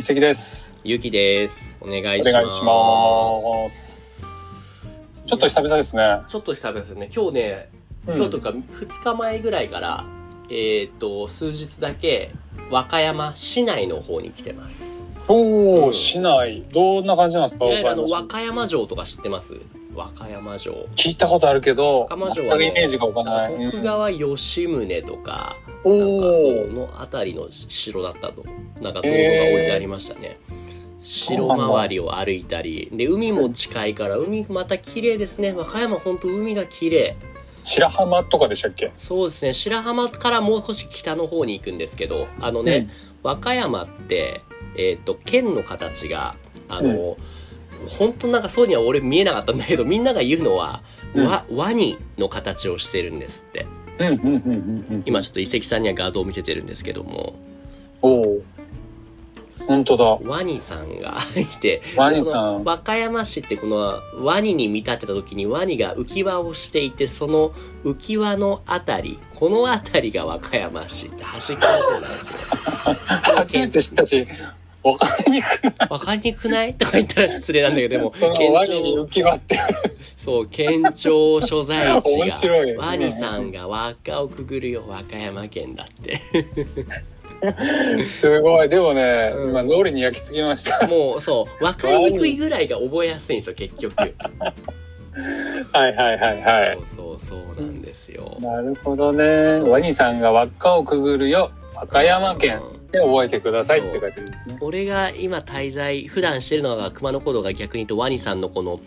一石です。ゆきです。お願いおします。ます。ちょっと久々ですね。ちょっと久々ですね。今日ね、うん今日とか2日前ぐらいから、えっ、と、数日だけ、和歌山市内の方に来てます。おうんお、市内、どんな感じなんですかあの、和歌山城とか知ってます？和歌山城。市聞いたことあるけど、和歌山城はね全くイメージがわかんない。うん徳川吉宗とか、おなんかそのあたりの城だったと。なんか道具が置いてありましたね。城周りを歩いたり、で、海も近いから、海また綺麗ですね。和歌山本当海が綺麗。白浜とかでしたっけ？そうですね白浜からもう少し北の方に行くんですけどあのね、和歌山って、えっと県の形があの、本当なんかそうには俺見えなかったんだけどみんなが言うのは、うんわワニの形をしてるんですって今ちょっと遺跡さんには画像を見せてるんですけども。おお。本当だ。ワニさんがいてワニさん。和歌山市ってこのワニに見立てた時にワニが浮き輪をしていてその浮き輪のあたりこのあたりが和歌山市って端っこの方なんですよ。初めて知ったし、わかりにくい？わかりにくない？とか言ったら失礼なんだけど、でも、その県ワニに浮庁、き輪って。そう、県庁所在地面白いが、ワニさんが輪っかをくぐるよ、和歌山県だって。すごい。でもね、うん今、脳裏に焼き付きました。もう、そう、わかりにくいぐらいが覚えやすいんですよ、結局。はいはいはいはい。そうそう、そうなんですよ。なるほどね。そうワニさんが輪っかをくぐるよ、和歌山県うんで覚えてくださいって書いてあるんですね。俺が今滞在、普段してるのが熊野古道が逆に言うとワニさんのこの、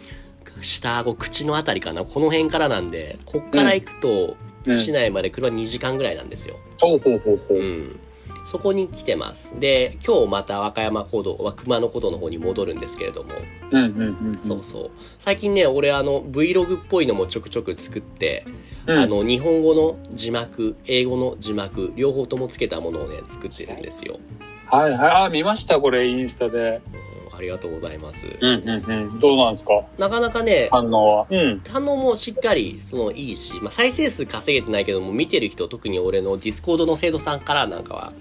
下顎、口のあたりかな、この辺からなんで、こっから行くと、うん、市内まで車2時間ぐらいなんですよ。ほうほうほうほう。うん、そこに来てます。で、今日また和歌山古道、は熊野古道の方に戻るんですけれども、うんうんうん。そうそう。最近ね、俺あの Vlog っぽいのもちょくちょく作って、うん。あの日本語の字幕、英語の字幕、両方ともつけたものをね、作ってるんですよ。はいはい。あ、見ました、これ、インスタで。りがとうございます。うんうんうん。どうなんですか？なかなかね、反応は。うん。反応もしっかりそのいいし、まあ、再生数稼げてないけども見てる人特に俺の Discord の生徒さんからなんかは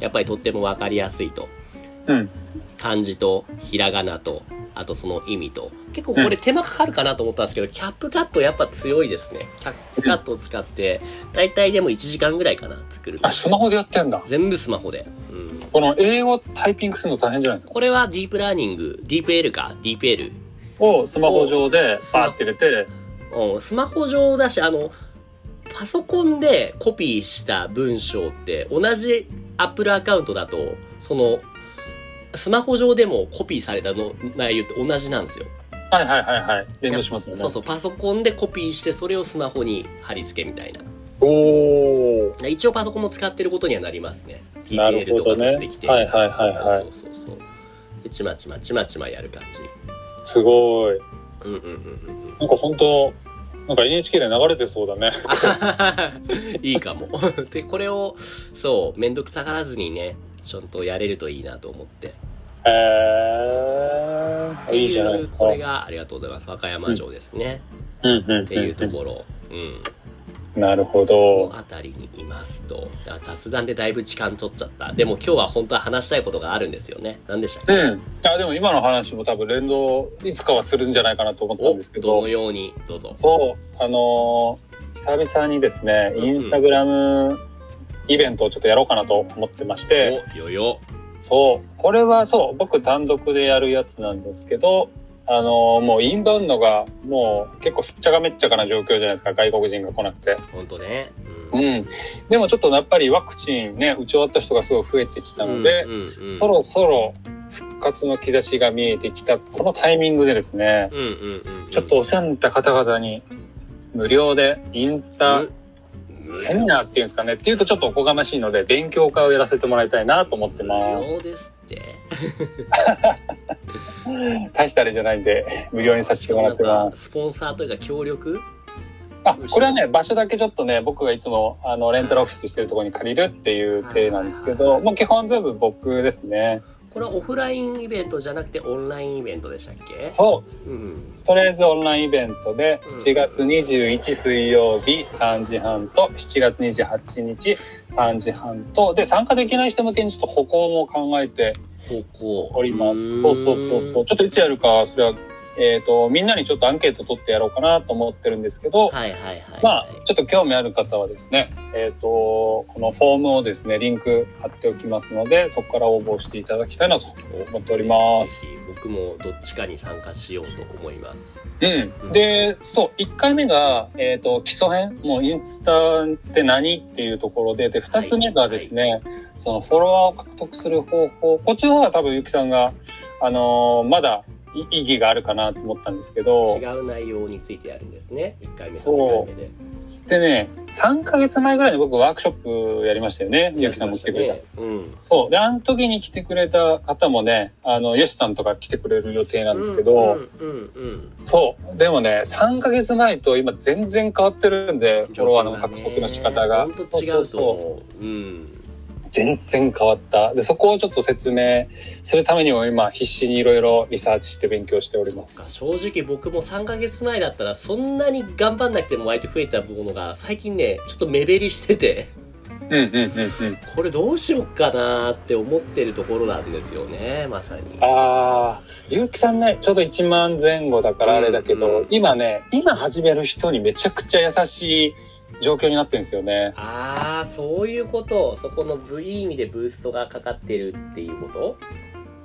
やっぱりとっても分かりやすいとうん。漢字とひらがなとあとその意味と結構これ手間かかるかなと思ったんですけど、 CapCut やっぱ強いですね CapCut を使って大体でも1時間ぐらいかな作るのあ、スマホでやってんだ。全部スマホで、うん、この英語タイピングするの大変じゃないですか？これはディープラーニングディープ L か？ディープ L をスマホ上でパーって入れて、うん、スマホ上だし、あの、パソコンでコピーした文章って同じ Apple アカウントだと、その、スマホ上でもコピーされたの内容って同じなんですよ。はいはいはいはい。連動しますよね。そうそう、パソコンでコピーして、それをスマホに貼り付けみたいな。おー。一応パソコンも使ってることにはなりますね。なる TPL とほどねか取ってきて。はいはいはいはいそうそうそう。で、ちまちまちまちまやる感じ。すごい。うんうんうんうんなんか本当なんか NHK で流れてそうだね。うん。いいかも。で、これを、そう、めんどくさがらずにね、ちゃんとやれるといいなと思って。へー。いいじゃないですか。これが、ありがとうございます。和歌山城ですね。うん。っていうところ。うん。なるほこどの。辺りにいますと。あ雑談でだいぶ時間取っちゃった。でも今日は本当は話したいことがあるんですよね。何でしたっけ、うん。あ、でも今の話も多分連動、いつかはするんじゃないかなと思ったんおですけどどの。ように、どうぞ。そう、あのー久々にですね、うんインスタグラムイベントをちょっとやろうかなと思ってまして、お、よよ。そう、これはそう、僕単独でやるやつなんですけど、あのーもうインバウンドがもう結構すっちゃかめっちゃかな状況じゃないですか、外国人が来なくて。ほんとね。ううん。ん。でもちょっとやっぱりワクチンね、打ち終わった人がすごい増えてきたので、うんうんうん、そろそろ復活の兆しが見えてきた、このタイミングでですね、うんうんうんうん。ちょっとお世話になった方々に無料でインスタうんセミナーっていうんですかねっていうとちょっとおこがましいので勉強会をやらせてもらいたいなと思ってます無料ですって。大したあれじゃないんで無料にさせてもらってます。スポンサーというか協力？あこれはね場所だけちょっとね僕がいつもあのレンタルオフィスしてるところに借りるっていう体なんですけどもう基本全部僕ですねこれはオフラインイベントじゃなくてオンラインイベントでしたっけ？そううん。とりあえずオンラインイベントでうん7月21水曜日3時半と7月28日3時半とで参加できない人向けにちょっと歩行も考えて。おります。そうそうそうそう。ちょっといつやるか、それは、えっ、と、みんなにちょっとアンケート取ってやろうかなと思ってるんですけど、はいはいはい。まあ、ちょっと興味ある方はですね、えっ、と、このフォームをですね、リンク貼っておきますので、そこから応募していただきたいなと思っております。僕もどっちかに参加しようと思います。うん。で、そう、1回目が、えっ、と、基礎編、もうインスタって何っていうところで、で、2つ目がですね、そのフォロワーを獲得する方法、こっちの方は多分ゆきさんが、あのーまだい意義があるかなと思ったんですけど、違う内容についてやるんですね。1回目とそう2回目で。でね、3ヶ月前ぐらいに僕ワークショップやりましたよね。ゆきさんも来てくれた。ね。うん。そう。で、あの時に来てくれた方もね、あの、よしさんとか来てくれる予定なんですけど、そう。でもね、3ヶ月前と今全然変わってるんで、フォロワーの獲得の仕方が。本当違うとそうそうそう思う。うん。全然変わった。で、そこをちょっと説明するためにも今必死にいろいろリサーチして勉強しております。正直僕も3ヶ月前だったらそんなに頑張んなくても割と増えてたものが最近ね、ちょっと目減りしてて、うんうんうんうん。これどうしよっかなーって思ってるところなんですよね、まさに。ああ、ゆうきさんね、ちょうど1万前後だからあれだけど、うんうん今ね、今始める人にめちゃくちゃ優しい状況になってるんですよね。あー、そういうこと。そこのブいい意味でブーストがかかってるっていうこと？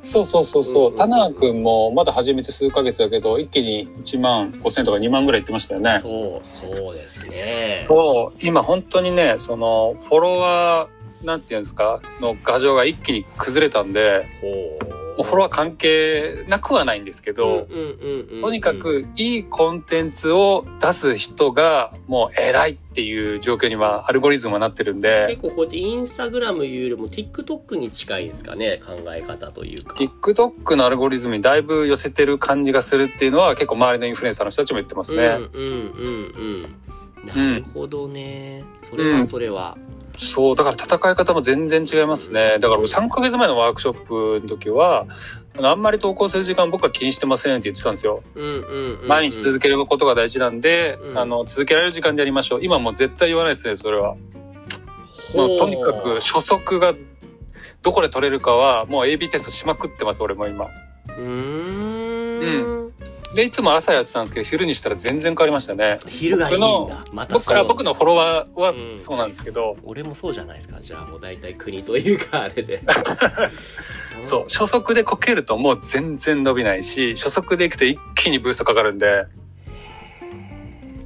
そうそうそうそう田中くんもまだ始めて数ヶ月だけど、一気に1万5千とか2万ぐらいいってましたよね。そう、そうですね。そう、今本当にね、その、フォロワー、なんていうんですか、の画像が一気に崩れたんで、ほう。もうフォロワー関係なくはないんですけど、うんうんうんうんとにかくいいコンテンツを出す人がもう偉いっていう状況にはアルゴリズムはなってるんで、結構こうやってインスタグラムよりも TikTok に近いですかね、考え方というか。TikTok のアルゴリズムにだいぶ寄せてる感じがするっていうのは結構周りのインフルエンサーの人たちも言ってますね。うんうんうんうん。なるほどね。それはそれは。そう、だから戦い方も全然違いますね。だから3ヶ月前のワークショップの時は、あのあんまり投稿する時間僕は気にしてませんって言ってたんですよ。うんうんうんうん。毎日続けることが大事なんで、うんあの、続けられる時間でやりましょう。今もう絶対言わないですね、それは。もうとにかく初速がどこで取れるかはもう AB テストしまくってます、俺も今。うーん。で、いつも朝やってたんですけど、昼にしたら全然変わりましたね。昼がいいんだ。また僕から僕のフォロワーはうんそうなんですけど、俺もそうじゃないですか。じゃあもう大体国というかあれで。そう、初速でこけるともう全然伸びないし、初速でいくと一気にブーストかかるんで、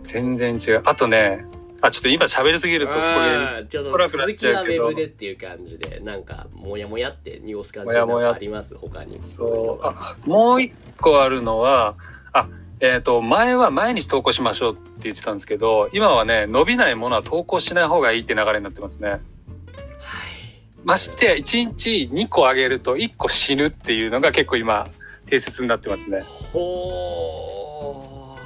全然違う。あとね、あ、ちょっと今喋りすぎるとこれ、ちょっと続きはウェブでっていう感じで、なんか、もやもやって濁す感じもやもやなんかあります？他に。そう、あ、もう一個あるのは、あ、えっ、と、前は毎日投稿しましょうって言ってたんですけど、今はね、伸びないものは投稿しない方がいいって流れになってますね。はい。ましてや、1日2個あげると1個死ぬっていうのが結構今、定説になってますね。ほ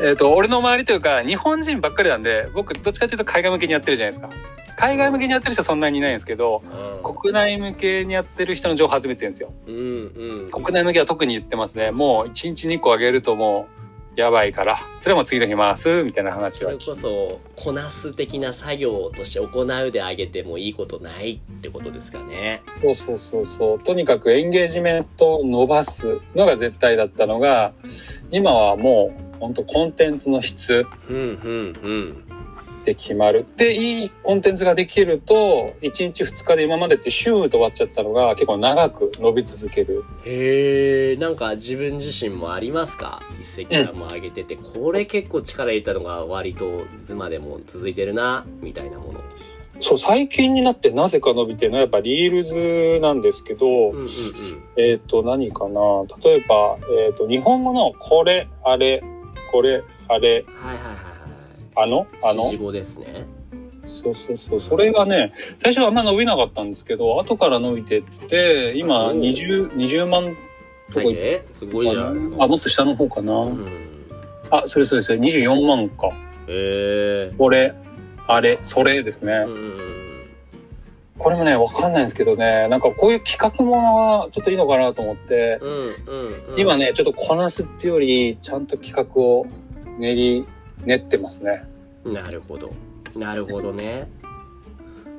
えっ、と、俺の周りというか、日本人ばっかりなんで、僕、どっちかというと海外向けにやってるじゃないですか。海外向けにやってる人はそんなにいないんですけど、ー。国内向けにやってる人の情報集めてるんですよ。うんうん。国内向けは特に言ってますね。もう1日2個あげるともう、やばいから、それも次の日回す、みたいな話はそれこそ、こなす的な作業として行うであげてもいいことないってことですかね。そうそうそうそう。とにかくエンゲージメントを伸ばすのが絶対だったのが、今はもう、本当コンテンツの質うんうんうん。で決まる。で、いいコンテンツができると、1日2日で今までってシューッと終わっちゃってたのが結構長く伸び続ける。へえ、なんか自分自身もありますか？一石さんも上げてて、これ結構力入れたのが割といつまでも続いてるな、みたいなもの。そう、最近になってなぜか伸びてるのはやっぱリールズなんですけど、うんうんうん。えっ、と、何かな？例えば、えっ、と、日本語のこれ、あれ、これ、あれ、はいはいはいあの、あはい。のですね。そうそうそう。それがね、最初はあんま伸びなかったんですけど、後から伸びてって、今そう20、20万すごいじゃないですか。あ、もっと下の方かな。うん。あ、それそうですね。24万か。へえ。これ、あれ、それですね。これもね、わかんないんですけどね、なんかこういう企画ものはちょっといいのかなと思って、うんうんうん。今ね、ちょっとこなすっていうより、ちゃんと企画を練り、練ってますね。なるほど。なるほどね。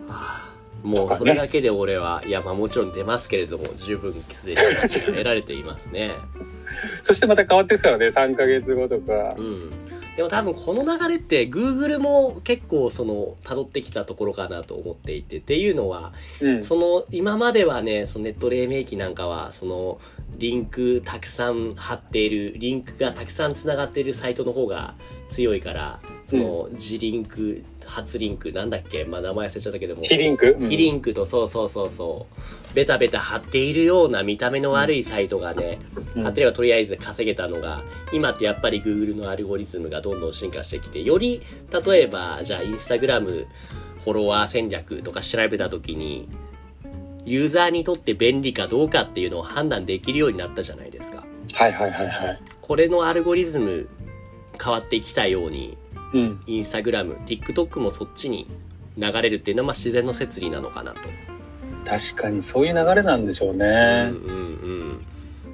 はあ、もうそれだけで俺は、いやまあもちろん出ますけれども、十分すでに価値が得られていますね。そしてまた変わっていくからね、3ヶ月後とかう。ん。でも多分この流れって Google も結構その辿ってきたところかなと思っていてっていうのはうん。その今まではねそのネット黎明期なんかはそのリンクたくさん貼っているリンクがたくさんつながっているサイトの方が強いからその自リンク初リンクなんだっけ？まあ名前忘れちゃったけども。非リンク？非リンクとそうそうそうそう。ベタベタ貼っているような見た目の悪いサイトがね、うん。貼ってればとりあえず稼げたのが今ってやっぱり Google のアルゴリズムがどんどん進化してきてより例えばじゃあインスタグラムフォロワー戦略とか調べた時にユーザーにとって便利かどうかっていうのを判断できるようになったじゃないですか。はいはいはいはい。これのアルゴリズム変わってきたようにうん。インスタグラム TikTok もそっちに流れるっていうのはまあ自然の摂理なのかなと確かにそういう流れなんでしょうね。うんうん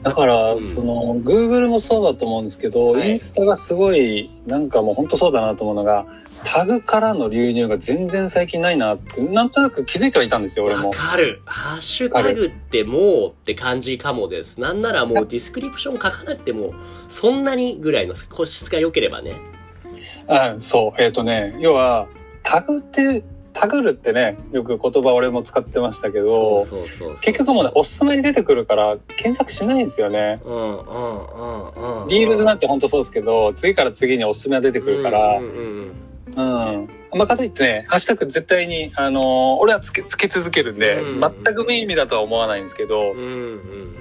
だから、うんその、Google もそうだと思うんですけど、はいインスタがすごい、なんかもう本当そうだなと思うのが、タグからの流入が全然最近ないなって、なんとなく気づいてはいたんですよ、うん。俺もわ。かる。ハッシュタグってもうって感じかもです。なんならもうディスクリプション書かなくても、そんなにぐらいの個質が良ければね。うん、そう。えっ、とね、要は、タグって、タグるってね、よく言葉俺も使ってましたけど、結局もうね、おすすめに出てくるから、検索しないんですよね。うんうんうんうんうん。リールズなんて本当そうですけど、次から次におすすめが出てくるから、うんうんうんうん。まあ、かといってね、ハッシュタグ絶対に、あのー俺はつけ、つけ続けるんで、うん全く無意味だとは思わないんですけどうん、うんうんうん。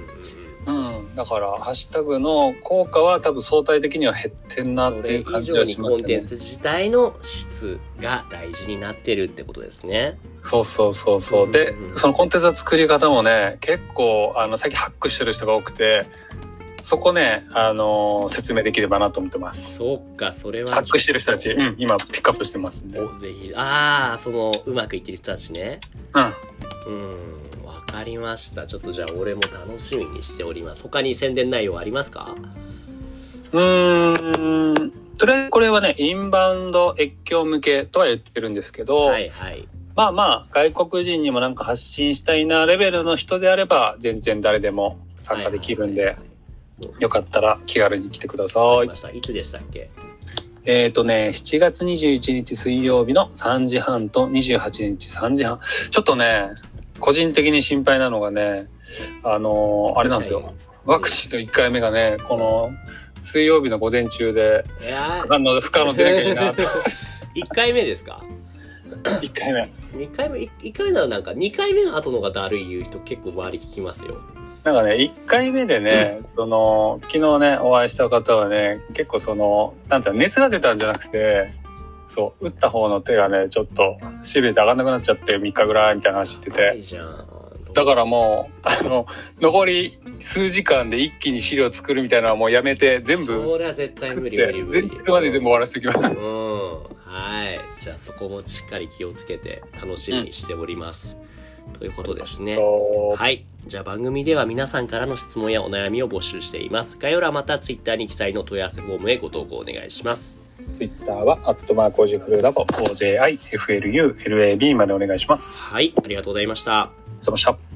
だから、ハッシュタグの効果は多分相対的には減ってんなっていう感じはしますねコンテン。ツ自体の質が大事になってるってことですね。そうそうそうそう。でうんうんうん、そのコンテンツの作り方もね、結構、あの、最近ハックしてる人が多くて、そこね、あのー説明できればなと思ってます。そうか、それは。ハックしてる人たち、うん、今ピックアップしてますんで。ぜひ。ああ、その、うまくいってる人たちね。うん、わかりました。ちょっとじゃあ俺も楽しみにしております。他に宣伝内容ありますか？うーん。とりあえずこれはね、インバウンド越境向けとは言ってるんですけど、はいはい。まあまあ、外国人にもなんか発信したいなレベルの人であれば、全然誰でも参加できるんではいはい、はいよかったら気軽に来てください。いつでしたっけ？えっ、ー、とね、7月21日水曜日の3時半と28日3時半。ちょっとね、個人的に心配なのがね、あのーあれなんですよ。ワクチンの1回目がね、この水曜日の午前中で、あの、不可能出なきゃいいなと。1回目ですか？1回目。2回目、1回目ならなんか2回目の後のがだるい言う人結構周り聞きますよ。なんかね、1回目でね、その、昨日ね、お会いした方はね、結構その、なんていうの、熱が出たんじゃなくて、そう、打った方の手がね、ちょっと、しびれて上がんなくなっちゃって3日ぐらいみたいな話してて、ないじゃん。だからもう、あの、残り数時間で一気に資料作るみたいなのはもうやめて、全部それは絶対無理無理、無理。前日まで全部終わらせておきます。うん。はい。じゃあそこもしっかり気をつけて楽しみにしております。ということですね。とはい。じゃあ番組では皆さんからの質問やお悩みを募集しています。概要欄また Twitter に記載の問い合わせフォームへご投稿お願いします。ツイッターは、アットマークオジフルラボ、OJIFLULAB までお願いします。はい。ありがとうございました。その下。